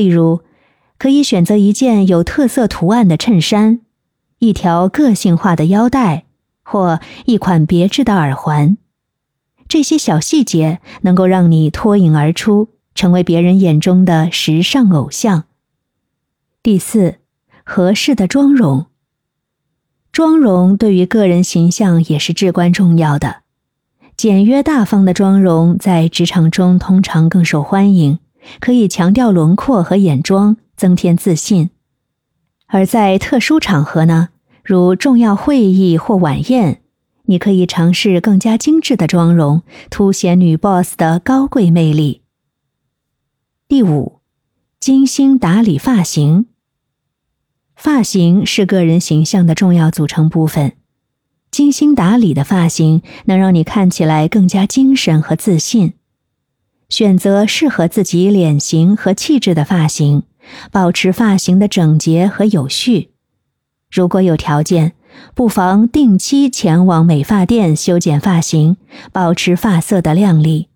例如，可以选择一件有特色图案的衬衫，一条个性化的腰带，或一款别致的耳环。这些小细节能够让你脱颖而出，成为别人眼中的时尚偶像。第四，合适的妆容。妆容对于个人形象也是至关重要的。简约大方的妆容在职场中通常更受欢迎，可以强调轮廓和眼妆，增添自信；而在特殊场合呢，如重要会议或晚宴，你可以尝试更加精致的妆容，凸显女 boss 的高贵魅力。第五，精心打理发型。发型是个人形象的重要组成部分。精心打理的发型能让你看起来更加精神和自信。选择适合自己脸型和气质的发型，保持发型的整洁和有序。如果有条件，不妨定期前往美发店修剪发型，保持发色的亮丽。